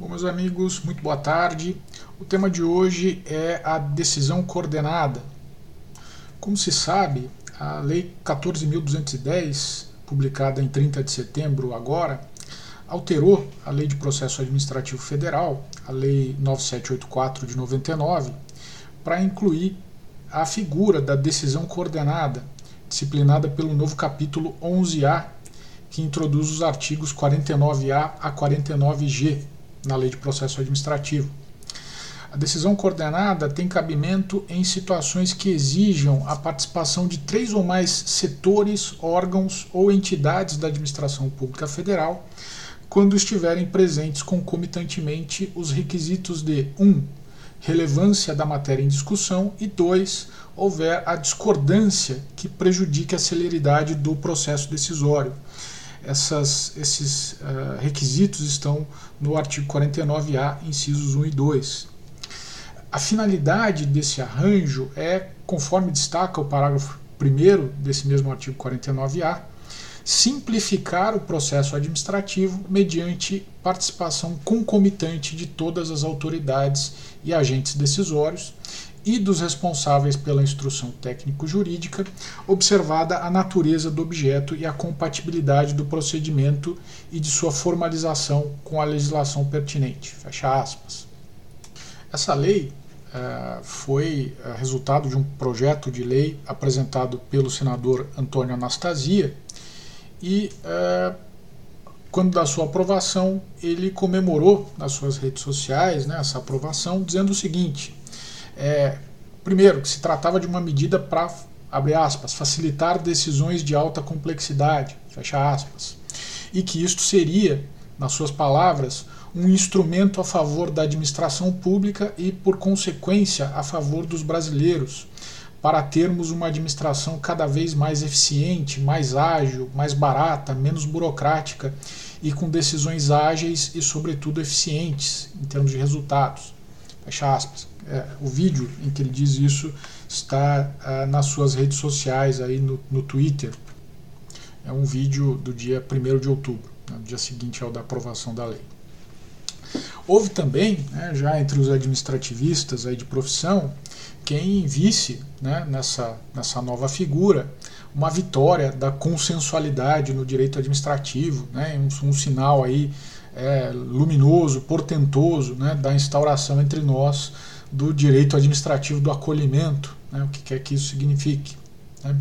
Bom, meus amigos, muito boa tarde. O tema de hoje é a decisão coordenada. Como se sabe, a Lei 14.210, publicada em 30 de setembro agora, alterou a Lei de Processo Administrativo Federal, a Lei 9784 de 99, para incluir a figura da decisão coordenada, disciplinada pelo novo capítulo 11A, que introduz os artigos 49A a 49G na Lei de Processo Administrativo. A decisão coordenada tem cabimento em situações que exijam a participação de três ou mais setores, órgãos ou entidades da administração pública federal, quando estiverem presentes concomitantemente os requisitos de 1. Um, relevância da matéria em discussão e 2. houver a discordância que prejudique a celeridade do processo decisório essas, esses uh, requisitos estão no artigo 49A, incisos 1 e 2. A finalidade desse arranjo é, conforme destaca o parágrafo 1 desse mesmo artigo 49A, simplificar o processo administrativo mediante participação concomitante de todas as autoridades e agentes decisórios e dos responsáveis pela instrução técnico-jurídica, observada a natureza do objeto e a compatibilidade do procedimento e de sua formalização com a legislação pertinente. Fecha aspas. Essa lei uh, foi uh, resultado de um projeto de lei apresentado pelo senador Antônio Anastasia e, uh, quando da sua aprovação, ele comemorou nas suas redes sociais né, essa aprovação, dizendo o seguinte: é, primeiro, que se tratava de uma medida para, abre aspas, facilitar decisões de alta complexidade, fecha aspas, e que isto seria, nas suas palavras, um instrumento a favor da administração pública e, por consequência, a favor dos brasileiros, para termos uma administração cada vez mais eficiente, mais ágil, mais barata, menos burocrática e com decisões ágeis e, sobretudo, eficientes em termos de resultados. Fecha aspas. É, o vídeo em que ele diz isso está ah, nas suas redes sociais, aí no, no Twitter. É um vídeo do dia 1 de outubro, né, dia seguinte ao da aprovação da lei. Houve também, né, já entre os administrativistas aí de profissão, quem visse né, nessa, nessa nova figura uma vitória da consensualidade no direito administrativo, né, um, um sinal aí é, luminoso, portentoso né, da instauração entre nós do direito administrativo do acolhimento, né, o que quer que isso signifique. Né.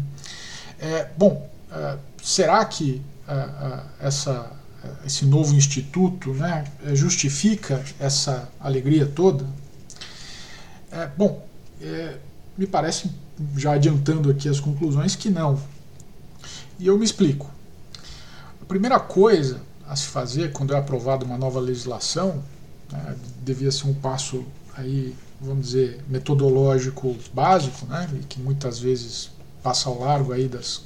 É, bom, é, será que é, é, essa, esse novo instituto né, justifica essa alegria toda? É, bom, me parece, já adiantando aqui as conclusões, que não. E eu me explico. A primeira coisa a se fazer quando é aprovada uma nova legislação, né, devia ser um passo aí vamos dizer, metodológico básico, né, e que muitas vezes passa ao largo aí das,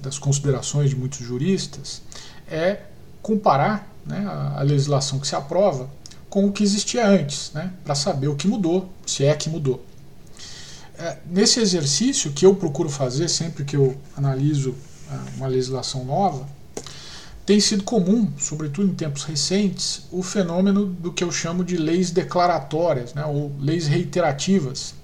das considerações de muitos juristas, é comparar né, a, a legislação que se aprova com o que existia antes, né, para saber o que mudou, se é que mudou. É, nesse exercício que eu procuro fazer sempre que eu analiso é, uma legislação nova, tem sido comum, sobretudo em tempos recentes, o fenômeno do que eu chamo de leis declaratórias, né, ou leis reiterativas,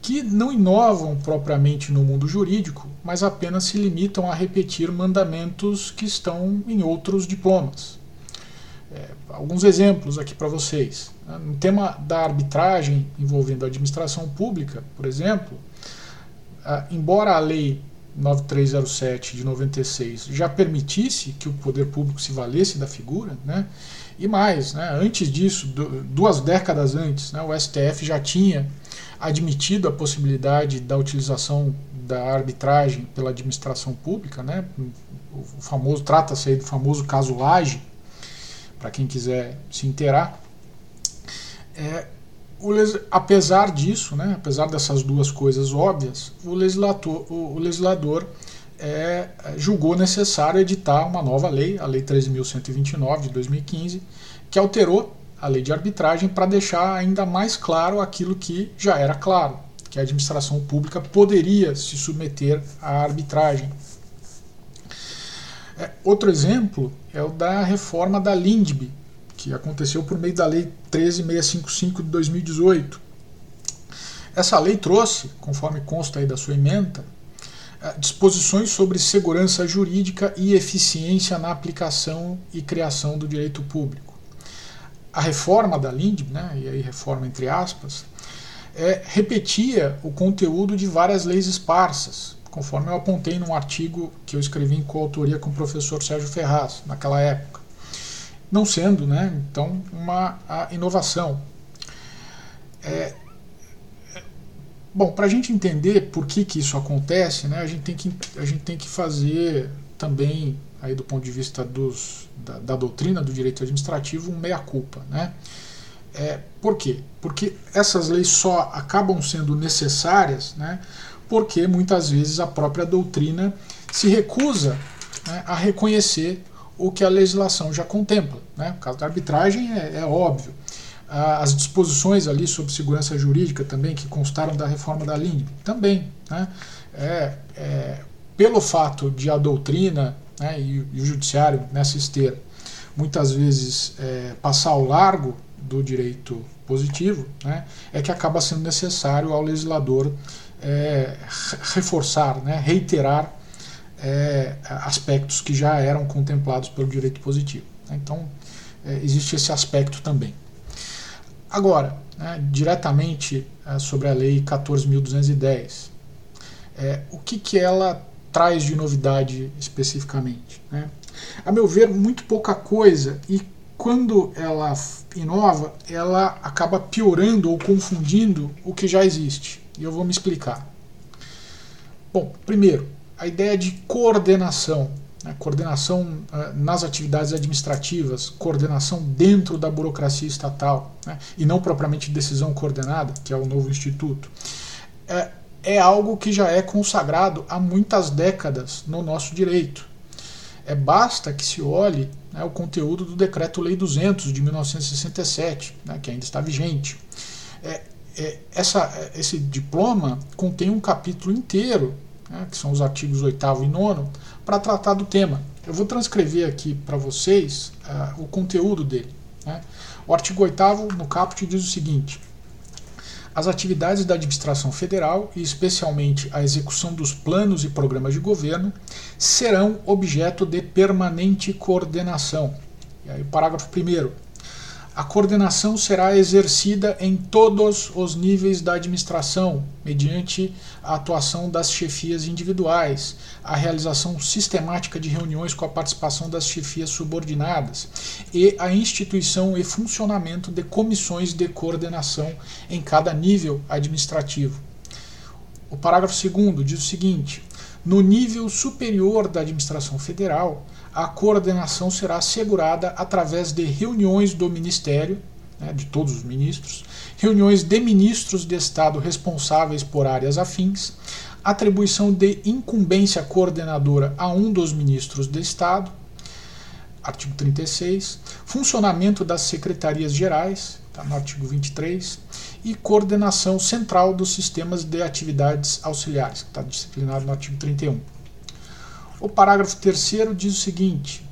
que não inovam propriamente no mundo jurídico, mas apenas se limitam a repetir mandamentos que estão em outros diplomas. É, alguns exemplos aqui para vocês. No tema da arbitragem envolvendo a administração pública, por exemplo, embora a lei 9307 de 96 já permitisse que o poder público se valesse da figura, né? E mais, né, antes disso, duas décadas antes, né, o STF já tinha admitido a possibilidade da utilização da arbitragem pela administração pública, né? O famoso trata-se aí do famoso caso Laje, para quem quiser se inteirar. É, apesar disso, né, apesar dessas duas coisas óbvias, o legislador, o, o legislador é, julgou necessário editar uma nova lei, a Lei 13.129 de 2015, que alterou a lei de arbitragem para deixar ainda mais claro aquilo que já era claro, que a administração pública poderia se submeter à arbitragem. É, outro exemplo é o da reforma da LINDB, que aconteceu por meio da Lei 13655 de 2018. Essa lei trouxe, conforme consta aí da sua emenda, eh, disposições sobre segurança jurídica e eficiência na aplicação e criação do direito público. A reforma da LINDB, né, e aí reforma entre aspas, é, repetia o conteúdo de várias leis esparsas, conforme eu apontei num artigo que eu escrevi em coautoria com o professor Sérgio Ferraz, naquela época. Não sendo, né, então, uma inovação. É, bom, para a gente entender por que, que isso acontece, né, a, gente tem que, a gente tem que fazer também, aí do ponto de vista dos, da, da doutrina do direito administrativo, um meia-culpa. Né? É, por quê? Porque essas leis só acabam sendo necessárias né, porque muitas vezes a própria doutrina se recusa né, a reconhecer o que a legislação já contempla. Né? O caso da arbitragem é, é óbvio. As disposições ali sobre segurança jurídica também, que constaram da reforma da LINB, também. Né? É, é, pelo fato de a doutrina né, e, e, o judiciário nessa esteira muitas vezes é, passar ao largo do direito positivo, né, é que acaba sendo necessário ao legislador é, reforçar, né, reiterar é, aspectos que já eram contemplados pelo direito positivo. Então, é, existe esse aspecto também. Agora, né, diretamente é, sobre a Lei 14.210, é, o que, que ela traz de novidade especificamente? Né? A meu ver, muito pouca coisa e quando ela inova, ela acaba piorando ou confundindo o que já existe. E eu vou me explicar. Bom, primeiro, a ideia de coordenação. Né? Coordenação uh, nas atividades administrativas, coordenação dentro da burocracia estatal, né? e não propriamente decisão coordenada, que é o novo instituto. É, é algo que já é consagrado há muitas décadas no nosso direito. É, basta que se olhe né, o conteúdo do Decreto-Lei 200 de 1967, né, que ainda está vigente. É, é, essa, esse diploma contém um capítulo inteiro, né, que são os artigos 8 e 9, para tratar do tema. Eu vou transcrever aqui para vocês uh, o conteúdo dele. Né. O artigo 8 no caput diz o seguinte: as atividades da administração federal, e especialmente a execução dos planos e programas de governo, serão objeto de permanente coordenação. E aí, parágrafo 1. A coordenação será exercida em todos os níveis da administração, mediante a atuação das chefias individuais, a realização sistemática de reuniões com a participação das chefias subordinadas e a instituição e funcionamento de comissões de coordenação em cada nível administrativo. O parágrafo 2 diz o seguinte: no nível superior da administração federal, a coordenação será assegurada através de reuniões do Ministério, né, de todos os ministros, reuniões de ministros de Estado responsáveis por áreas afins, atribuição de incumbência coordenadora a um dos ministros de Estado, artigo 36, funcionamento das secretarias gerais, está no artigo 23, e coordenação central dos sistemas de atividades auxiliares, que está disciplinado no artigo 31. O parágrafo 3 diz o seguinte: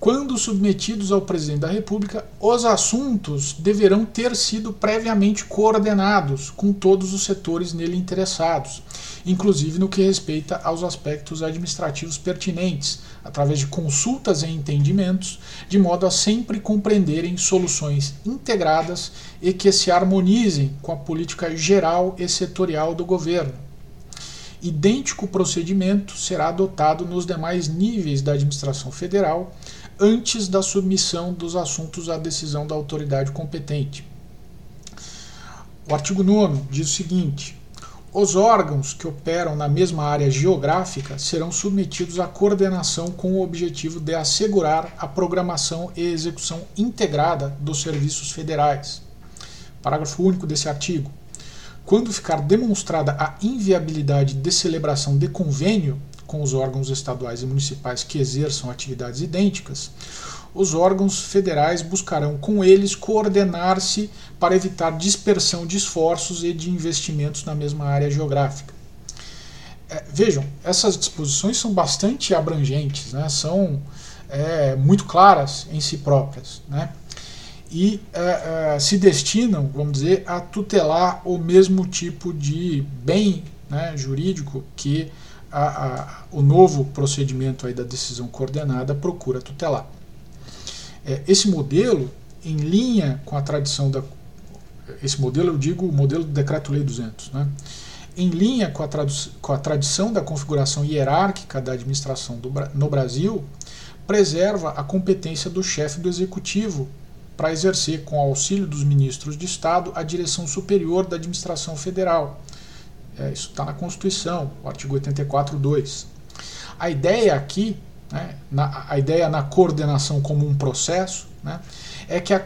quando submetidos ao presidente da República, os assuntos deverão ter sido previamente coordenados com todos os setores nele interessados, inclusive no que respeita aos aspectos administrativos pertinentes, através de consultas e entendimentos, de modo a sempre compreenderem soluções integradas e que se harmonizem com a política geral e setorial do governo Idêntico procedimento será adotado nos demais níveis da administração federal antes da submissão dos assuntos à decisão da autoridade competente. O artigo 9 diz o seguinte: os órgãos que operam na mesma área geográfica serão submetidos à coordenação com o objetivo de assegurar a programação e execução integrada dos serviços federais. Parágrafo único desse artigo. Quando ficar demonstrada a inviabilidade de celebração de convênio com os órgãos estaduais e municipais que exerçam atividades idênticas, os órgãos federais buscarão com eles coordenar-se para evitar dispersão de esforços e de investimentos na mesma área geográfica. É, vejam, essas disposições são bastante abrangentes, né? são é, muito claras em si próprias. Né? E é, é, se destinam, vamos dizer, a tutelar o mesmo tipo de bem né, jurídico que a, a, o novo procedimento aí da decisão coordenada procura tutelar. É, esse modelo, em linha com a tradição da. Esse modelo, eu digo o modelo do Decreto-Lei 200, né? em linha com a, com a tradição da configuração hierárquica da administração do, no Brasil, preserva a competência do chefe do executivo para exercer, com auxílio dos ministros de Estado, a direção superior da administração federal. É, isso está na Constituição, o artigo 84.2. A ideia aqui, né, na, a ideia na coordenação como um processo, né, é, que a,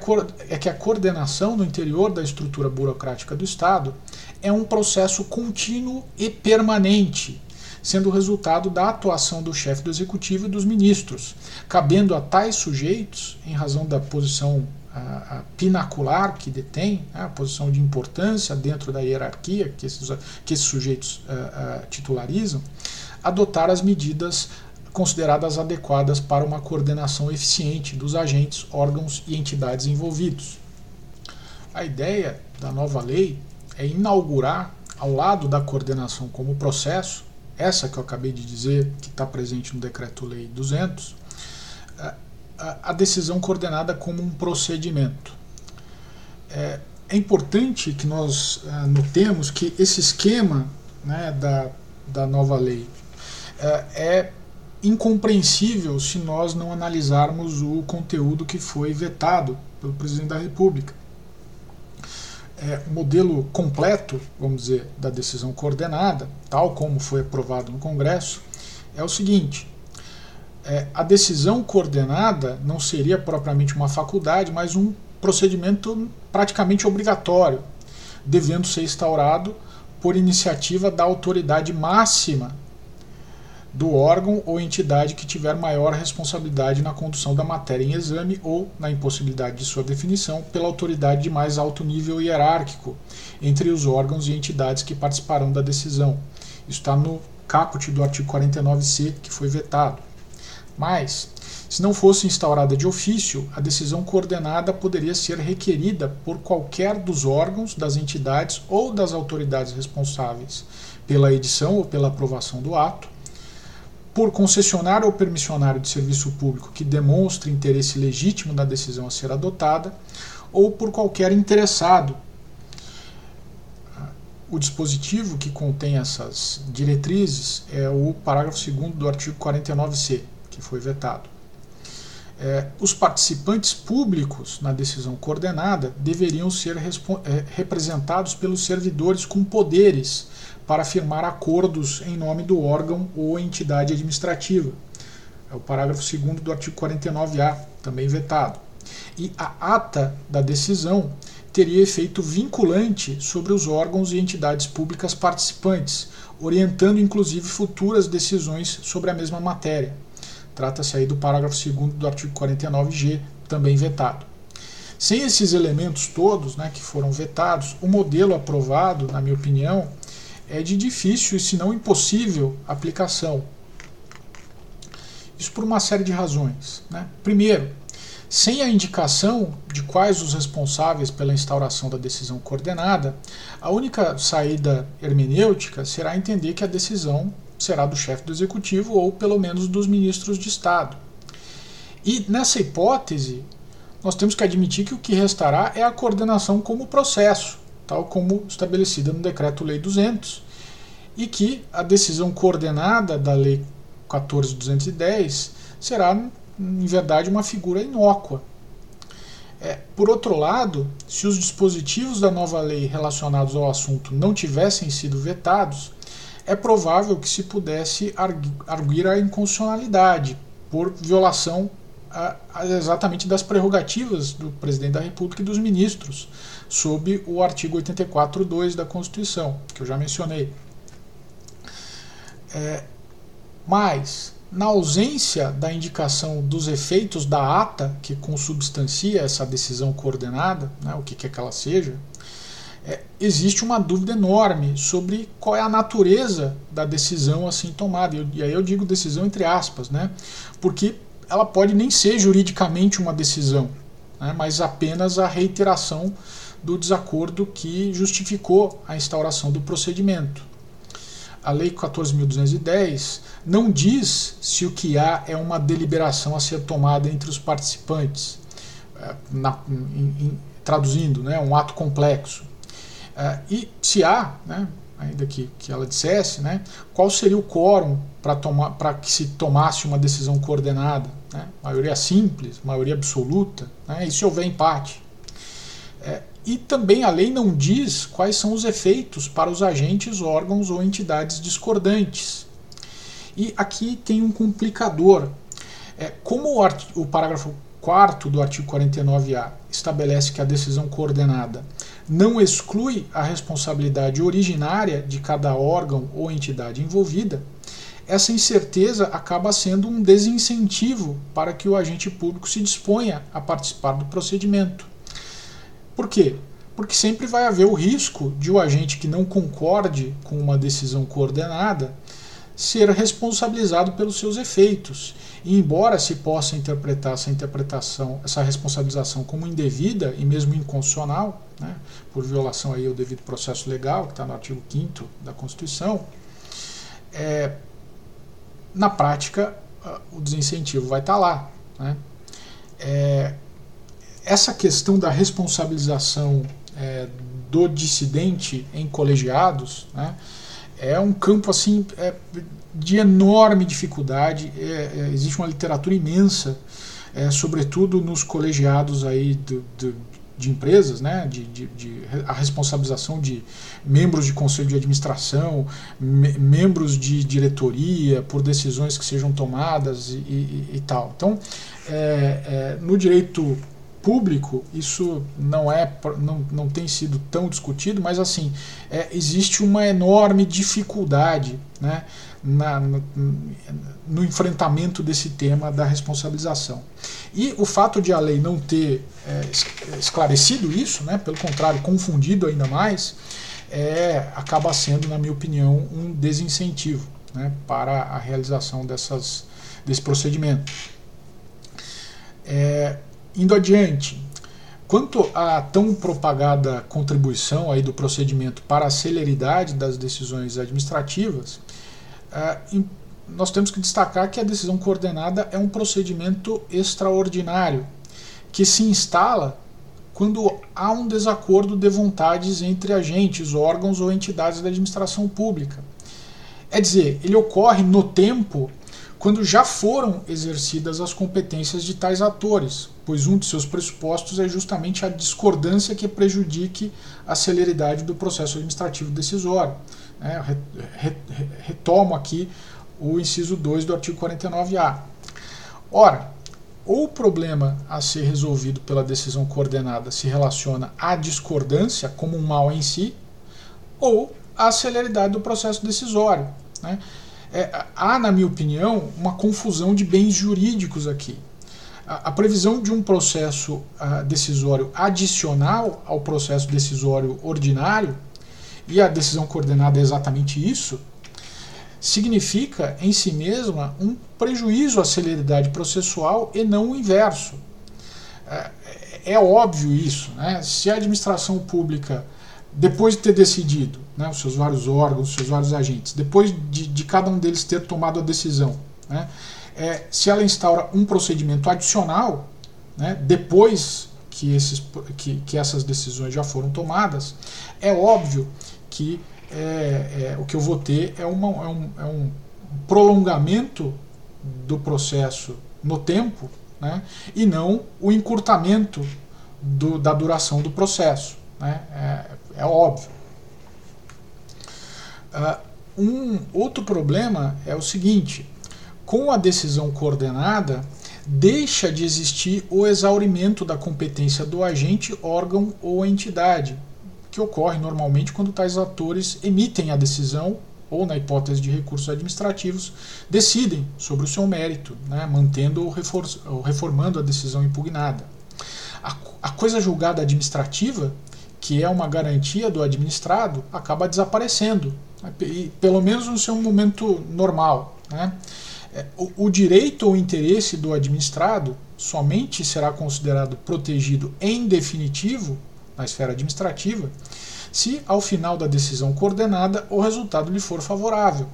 é que a coordenação no interior da estrutura burocrática do Estado é um processo contínuo e permanente, sendo resultado da atuação do chefe do executivo e dos ministros, cabendo a tais sujeitos, em razão da posição a, pinacular que detém, né, a posição de importância dentro da hierarquia que esses, que esses sujeitos uh, uh, titularizam, adotar as medidas consideradas adequadas para uma coordenação eficiente dos agentes, órgãos e entidades envolvidos. A ideia da nova lei é inaugurar, ao lado da coordenação como processo, essa que eu acabei de dizer, que está presente no Decreto-Lei 200, a decisão coordenada como um procedimento. É, é importante que nós é, notemos que esse esquema né, da, da nova lei é, é incompreensível se nós não analisarmos o conteúdo que foi vetado pelo presidente da República é, modelo completo, vamos dizer, da decisão coordenada, tal como foi aprovado no Congresso, é o seguinte: é, a decisão coordenada não seria propriamente uma faculdade, mas um procedimento praticamente obrigatório, devendo ser instaurado por iniciativa da autoridade máxima do órgão ou entidade que tiver maior responsabilidade na condução da matéria em exame ou na impossibilidade de sua definição pela autoridade de mais alto nível hierárquico entre os órgãos e entidades que participarão da decisão. Isso está no caput do artigo 49c, que foi vetado. Mas, se não fosse instaurada de ofício, a decisão coordenada poderia ser requerida por qualquer dos órgãos, das entidades ou das autoridades responsáveis pela edição ou pela aprovação do ato, por concessionário ou permissionário de serviço público que demonstre interesse legítimo na decisão a ser adotada, ou por qualquer interessado. O dispositivo que contém essas diretrizes é o parágrafo 2 do artigo 49c, que foi vetado. É, os participantes públicos na decisão coordenada deveriam ser é, representados pelos servidores com poderes para firmar acordos em nome do órgão ou entidade administrativa. É o parágrafo 2 do artigo 49A, também vetado. E a ata da decisão teria efeito vinculante sobre os órgãos e entidades públicas participantes, orientando inclusive futuras decisões sobre a mesma matéria. Trata-se aí do parágrafo 2 do artigo 49G, também vetado. Sem esses elementos todos né, que foram vetados, o modelo aprovado, na minha opinião, é de difícil e se não impossível aplicação. Isso por uma série de razões. Né? Primeiro, sem a indicação de quais os responsáveis pela instauração da decisão coordenada, a única saída hermenêutica será entender que a decisão será do chefe do executivo ou pelo menos dos ministros de Estado. E nessa hipótese, nós temos que admitir que o que restará é a coordenação como processo, tal como estabelecida no Decreto-Lei 200, e que a decisão coordenada da Lei 14.210 será, em verdade, uma figura inócua. É, por outro lado, se os dispositivos da nova lei relacionados ao assunto não tivessem sido vetados, é provável que se pudesse arguir a inconstitucionalidade por violação exatamente das prerrogativas do presidente da República e dos ministros, sob o artigo 84.2 da Constituição, que eu já mencionei. É, mas, na ausência da indicação dos efeitos da ata que consubstancia essa decisão coordenada, né, o que quer que ela seja, é, existe uma dúvida enorme sobre qual é a natureza da decisão assim tomada. E aí eu digo decisão entre aspas, né, porque ela pode nem ser juridicamente uma decisão. né, mas apenas a reiteração do desacordo que justificou a instauração do procedimento. A Lei 14.210 não diz se o que há é uma deliberação a ser tomada entre os participantes, é, na, em, em, traduzindo, né, um ato complexo. É, e se há, né, ainda que, que ela dissesse, né, qual seria o quórum para que se tomasse uma decisão coordenada? Né? Maioria simples, maioria absoluta, né, e se houver empate? É, e também a lei não diz quais são os efeitos para os agentes, órgãos ou entidades discordantes. E aqui tem um complicador. É, como o, o parágrafo 4 do artigo 49A estabelece que a decisão coordenada não exclui a responsabilidade originária de cada órgão ou entidade envolvida, essa incerteza acaba sendo um desincentivo para que o agente público se disponha a participar do procedimento. Por quê? Porque sempre vai haver o risco de o agente que não concorde com uma decisão coordenada ser responsabilizado pelos seus efeitos. E embora se possa interpretar essa interpretação, essa responsabilização como indevida e mesmo inconstitucional, né, por violação aí ao devido processo legal, que está no artigo 5 da Constituição, é, na prática o desincentivo vai estar tá lá. Né? É, essa questão da responsabilização é, do dissidente em colegiados, né, é um campo assim é, de enorme dificuldade. É, é, existe uma literatura imensa, é, sobretudo nos colegiados aí do, do, de empresas, né, de, de, de, a responsabilização de membros de conselho de administração, me, membros de diretoria por decisões que sejam tomadas e, e, e tal. Então, é, é, no direito público, isso não é não, não tem sido tão discutido, mas assim é, existe uma enorme dificuldade né, na, no, no, enfrentamento desse tema da responsabilização. E o fato de a lei não ter é, esclarecido isso, né, pelo contrário, confundido ainda mais, é, acaba sendo, na minha opinião, um desincentivo né, para a realização dessas, desse procedimento. É, Indo adiante, quanto à tão propagada contribuição aí do procedimento para a celeridade das decisões administrativas, nós temos que destacar que a decisão coordenada é um procedimento extraordinário que se instala quando há um desacordo de vontades entre agentes, órgãos ou entidades da administração pública. É dizer, ele ocorre no tempo quando já foram exercidas as competências de tais atores, pois um de seus pressupostos é justamente a discordância que prejudique a celeridade do processo administrativo decisório. É, retomo aqui o inciso 2 do artigo 49A. Ora, ou o problema a ser resolvido pela decisão coordenada se relaciona à discordância como um mal em si, ou à celeridade do processo decisório. Né? É, há, na minha opinião, uma confusão de bens jurídicos aqui a, previsão de um processo uh, decisório adicional ao processo decisório ordinário, e a decisão coordenada é exatamente isso, significa em si mesma um prejuízo à celeridade processual e não o inverso. É, é óbvio isso. Né? Se a administração pública, depois de ter decidido, né, os seus vários órgãos, os seus vários agentes, depois de, de cada um deles ter tomado a decisão, né, é, se ela instaura um procedimento adicional, né, depois que, esses, que, que essas decisões já foram tomadas, é óbvio que é, é, o que eu vou ter é, uma, é, um, é um prolongamento do processo no tempo né, e não o encurtamento do, da duração do processo. Né, é, é óbvio. Uh, um outro problema é o seguinte: com a decisão coordenada, deixa de existir o exaurimento da competência do agente, órgão ou entidade, que ocorre normalmente quando tais atores emitem a decisão ou, na hipótese de recursos administrativos, decidem sobre o seu mérito, né, mantendo ou reformando a decisão impugnada. A, a coisa julgada administrativa, que é uma garantia do administrado, acaba desaparecendo, né, pelo menos no seu momento normal. Né? É, o, o direito ou interesse do administrado somente será considerado protegido em definitivo na esfera administrativa se ao final da decisão coordenada o resultado lhe for favorável.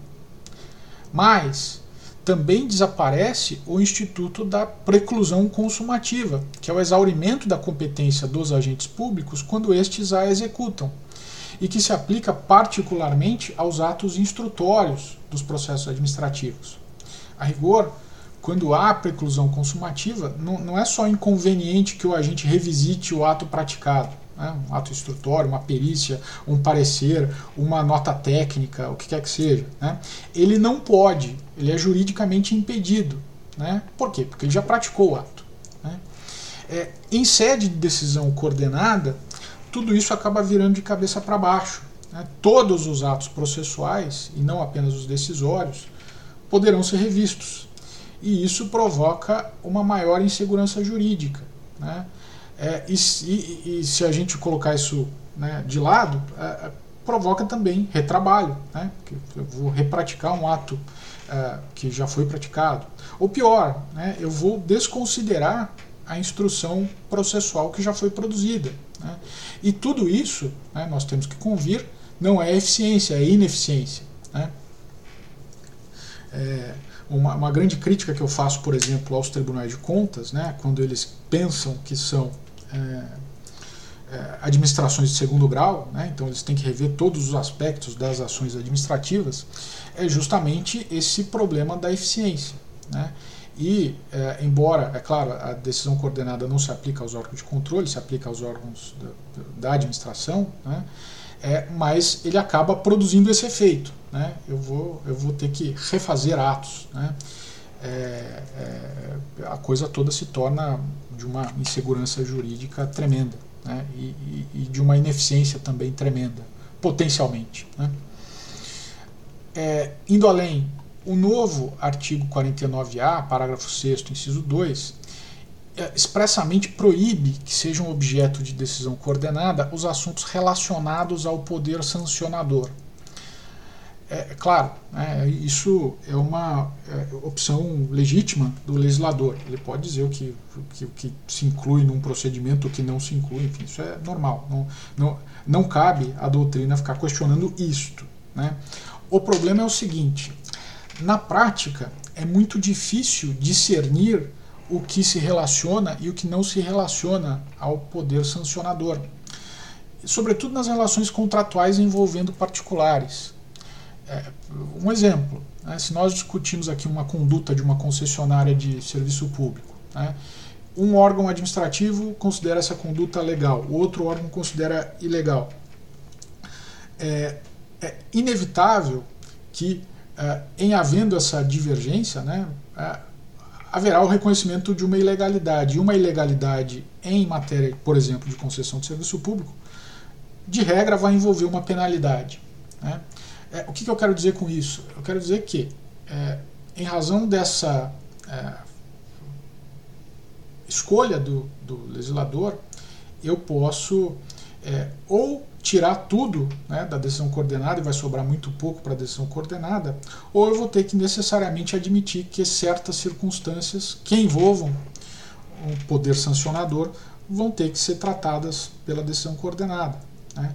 Mas também desaparece o instituto da preclusão consumativa, que é o exaurimento da competência dos agentes públicos quando estes a executam, e que se aplica particularmente aos atos instrutórios dos processos administrativos. A rigor, quando há preclusão consumativa, não, não é só inconveniente que o agente revisite o ato praticado, né, um ato instrutório, uma perícia, um parecer, uma nota técnica, o que quer que seja. Né, ele não pode, ele é juridicamente impedido. Né, por quê? Porque ele já praticou o ato. Né. É, em sede de decisão coordenada, tudo isso acaba virando de cabeça para baixo. Né, todos os atos processuais, e não apenas os decisórios, poderão ser revistos. E isso provoca uma maior insegurança jurídica. Né? É, e, e, e, se a gente colocar isso né, de lado, é, é, provoca também retrabalho. Né? Eu vou repraticar um ato é, que já foi praticado. Ou pior, né, eu vou desconsiderar a instrução processual que já foi produzida. Né? E tudo isso, né, nós temos que convir, não é eficiência, é ineficiência. Né? É, uma, uma, grande crítica que eu faço, por exemplo, aos tribunais de contas, né, quando eles pensam que são administrações de segundo grau, né, então eles têm que rever todos os aspectos das ações administrativas, é justamente esse problema da eficiência. Né? E, é, embora, é claro, a decisão coordenada não se aplica aos órgãos de controle, se aplica aos órgãos da, da administração, né? é, mas ele acaba produzindo esse efeito. Né? Eu, vou, eu vou ter que refazer atos. Né? É, é, a coisa toda se torna de uma insegurança jurídica tremenda né? e, e, de uma ineficiência também tremenda, potencialmente. Né? É, indo além, o novo artigo 49A, parágrafo 6, inciso 2, é, expressamente proíbe que sejam objeto de decisão coordenada os assuntos relacionados ao poder sancionador. É, é claro, né, isso é uma é, opção legítima do legislador. Ele pode dizer o que, o que, o que se inclui num procedimento, o que não se inclui, enfim, isso é normal. Não, não, não cabe à doutrina ficar questionando isto. Né? O problema é o seguinte: na prática, é muito difícil discernir o que se relaciona e o que não se relaciona ao poder sancionador, sobretudo nas relações contratuais envolvendo particulares. É, um exemplo: né, se nós discutimos aqui uma conduta de uma concessionária de serviço público, né, um órgão administrativo considera essa conduta legal, o outro órgão considera ilegal. É, é inevitável que é, em havendo essa divergência, né, é, haverá o reconhecimento de uma ilegalidade. E uma ilegalidade em matéria, por exemplo, de concessão de serviço público, de regra vai envolver uma penalidade. Né? É, o que, que, eu quero dizer com isso? Eu quero dizer que, é, em razão dessa é, escolha do, do, legislador, eu posso ou tirar tudo né, da decisão coordenada e vai sobrar muito pouco para a decisão coordenada, ou eu vou ter que necessariamente admitir que certas circunstâncias que envolvam o poder sancionador vão ter que ser tratadas pela decisão coordenada. Né?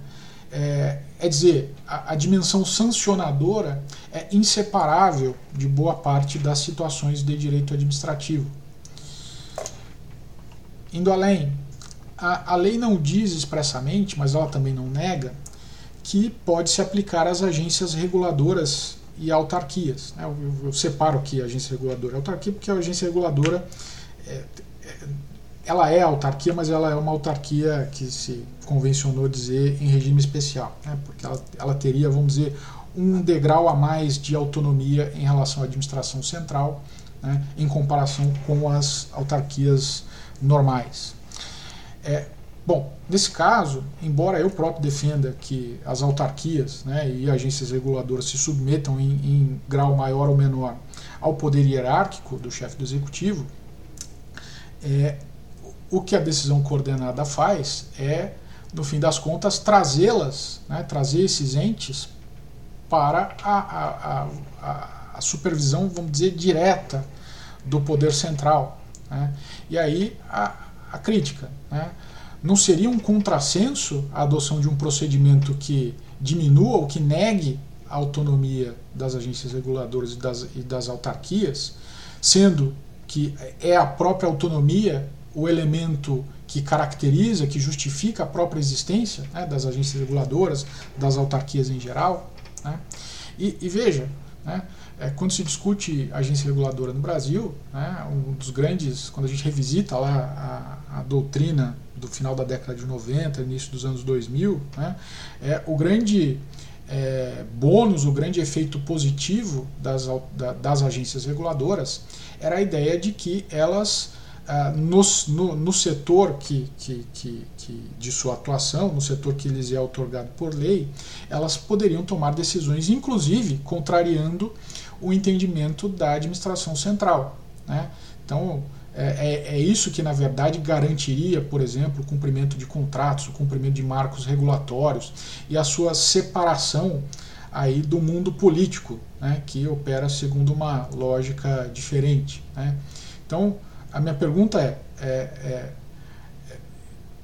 É, é, dizer, a, a dimensão sancionadora é inseparável de boa parte das situações de direito administrativo. Indo além, a, a lei não diz expressamente, mas ela também não nega, que pode se aplicar às agências reguladoras e autarquias. Né? Eu, eu, separo aqui agência reguladora e autarquia, porque a agência reguladora é, é, ela é autarquia, mas ela é uma autarquia que se convencionou dizer em regime especial, né? porque ela, ela teria, vamos dizer, um degrau a mais de autonomia em relação à administração central, né? em comparação com as autarquias normais. É, bom, nesse caso, embora eu próprio defenda que as autarquias né, e agências reguladoras se submetam em, em grau maior ou menor ao poder hierárquico do chefe do executivo, é, o que a decisão coordenada faz é, no fim das contas, trazê-las, né, trazer esses entes para a, a, a, a, supervisão, vamos dizer, direta do poder central. Né? E aí a, crítica. Né? Não seria um contrassenso a adoção de um procedimento que diminua ou que negue a autonomia das agências reguladoras e das, e das autarquias, sendo que é a própria autonomia o elemento que caracteriza, que justifica a própria existência né, das agências reguladoras, das autarquias em geral. Né? E, e, veja, né, é, quando se discute agência reguladora no Brasil, né, um dos grandes, quando a gente revisita lá a, a, doutrina do final da década de 90, início dos anos 2000, né, é, o grande é, bônus, o grande efeito positivo das, da, das agências reguladoras era a ideia de que elas ah, no, no, no, setor que, que, que, que, de sua atuação, no setor que lhes é otorgado por lei, elas poderiam tomar decisões, inclusive contrariando o entendimento da administração central. Né? Então, é, é, é, isso que, na verdade, garantiria, por exemplo, o cumprimento de contratos, o cumprimento de marcos regulatórios e a sua separação aí do mundo político, né, que opera segundo uma lógica diferente. Né? Então, a minha pergunta é, é, é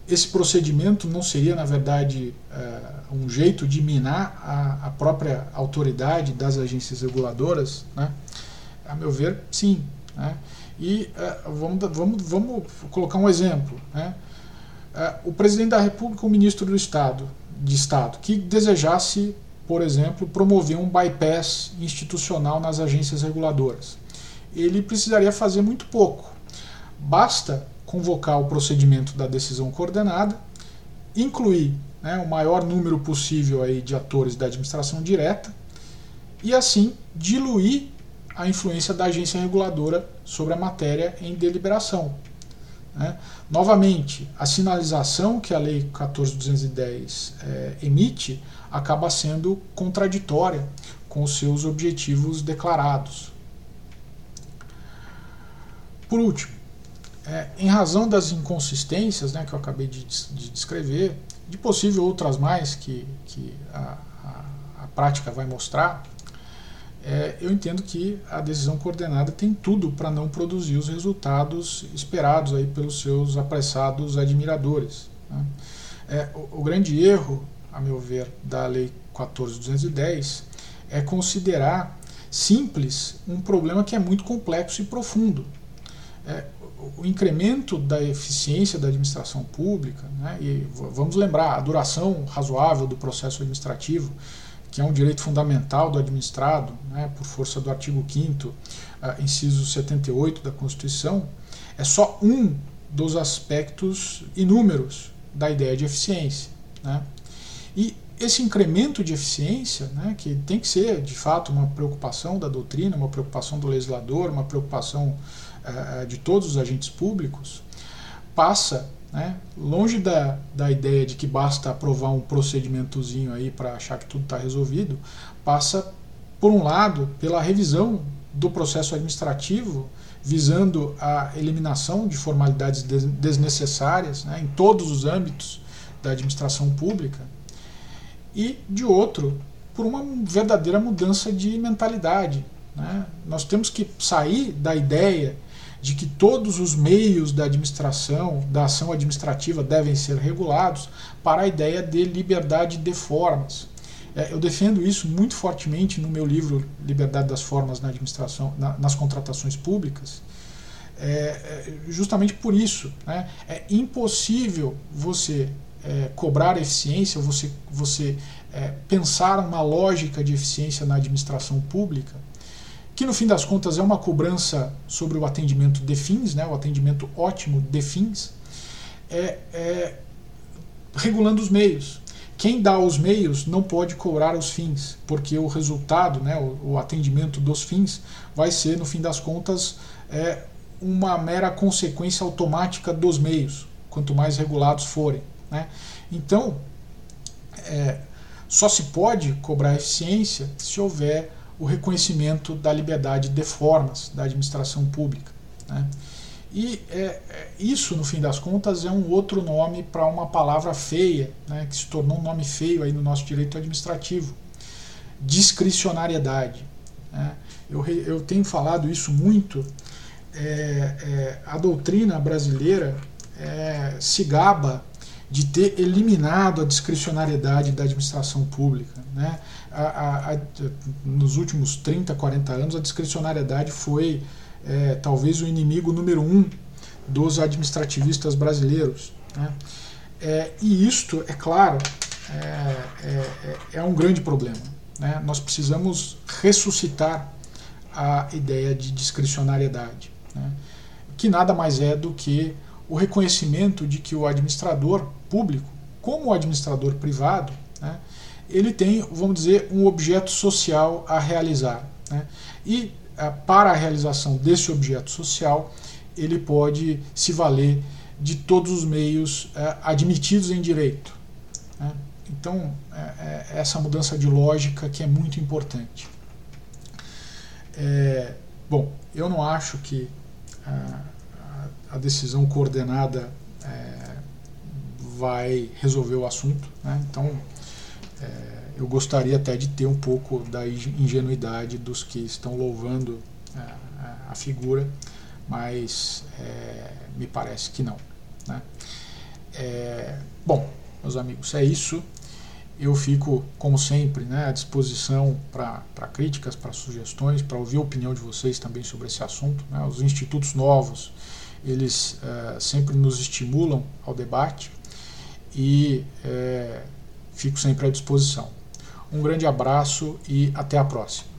esse procedimento não seria, na verdade, é, um jeito de minar a, a, própria autoridade das agências reguladoras? Né? A meu ver, sim. Né? E é, vamos, vamos, vamos colocar um exemplo. Né? É, o presidente da República, o ministro do Estado, de Estado, que desejasse, por exemplo, promover um bypass institucional nas agências reguladoras. Ele precisaria fazer muito pouco Basta convocar o procedimento da decisão coordenada, incluir né, o maior número possível aí de atores da administração direta e assim diluir a influência da agência reguladora sobre a matéria em deliberação. Né? Novamente, a sinalização que a Lei 14.210 é, emite acaba sendo contraditória com os seus objetivos declarados. Por último, é, em razão das inconsistências né, que eu acabei de, de descrever, de possível outras mais que, que a, a, a prática vai mostrar, é, eu entendo que a decisão coordenada tem tudo para não produzir os resultados esperados aí pelos seus apressados admiradores. Né? É, o, o, grande erro, a meu ver, da Lei 14.210 é considerar simples um problema que é muito complexo e profundo. É, o incremento da eficiência da administração pública, né, e vamos lembrar a duração razoável do processo administrativo, que é um direito fundamental do administrado, né, por força do artigo 5 uh, ah, inciso 78 da Constituição, é só um dos aspectos inúmeros da ideia de eficiência. Né? E esse incremento de eficiência, né, que tem que ser de fato uma preocupação da doutrina, uma preocupação do legislador, uma preocupação de todos os agentes públicos, passa, né, longe da, da ideia de que basta aprovar um procedimentozinho aí para achar que tudo está resolvido, passa, por um lado, pela revisão do processo administrativo, visando a eliminação de formalidades desnecessárias né, em todos os âmbitos da administração pública, e, de outro, por uma verdadeira mudança de mentalidade. Né? Nós temos que sair da ideia de que todos os meios da administração, da ação administrativa devem ser regulados, para a ideia de liberdade de formas. É, eu defendo isso muito fortemente no meu livro Liberdade das Formas na administração, na, nas contratações públicas. É, é, justamente por isso, né? é impossível você é, cobrar eficiência, você, você é, pensar uma lógica de eficiência na administração pública que no fim das contas é uma cobrança sobre o atendimento de fins, né, o atendimento ótimo de fins, é, é, regulando os meios. Quem dá os meios não pode cobrar os fins, porque o resultado, né, o, o atendimento dos fins, vai ser, no fim das contas, é, uma mera consequência automática dos meios, quanto mais regulados forem. Né? Então, é, só se pode cobrar eficiência se houver o reconhecimento da liberdade de formas da administração pública. Né? E é, é, isso, no fim das contas, é um outro nome para uma palavra feia, né, que se tornou um nome feio aí no nosso direito administrativo: discricionariedade. Né? Eu, eu tenho falado isso muito é, é, a doutrina brasileira é, se gaba de ter eliminado a discricionariedade da administração pública. Né? A, a, a, nos últimos 30, 40 anos, a discricionariedade foi é, talvez o inimigo número um dos administrativistas brasileiros. Né? É, e isto, é claro, é, é, é um grande problema. Né? Nós precisamos ressuscitar a ideia de discricionariedade, né? que nada mais é do que o reconhecimento de que o administrador público, como o administrador privado, né, ele tem, vamos dizer, um objeto social a realizar. Né, e a, para a realização desse objeto social, ele pode se valer de todos os meios é, admitidos em direito. Né. Então, é, é, essa mudança de lógica que é muito importante. É, bom, eu não acho que a, a decisão coordenada é, vai resolver o assunto. Né? Então, eu gostaria até de ter um pouco da ingenuidade dos que estão louvando é, a figura, mas é, me parece que não. Né? É, bom, meus amigos, é isso. Eu fico, como sempre, né, à disposição para críticas, para sugestões, para ouvir a opinião de vocês também sobre esse assunto. Né? Os institutos novos, eles uh, sempre nos estimulam ao debate e uh, fico sempre à disposição. Um grande abraço e até a próxima.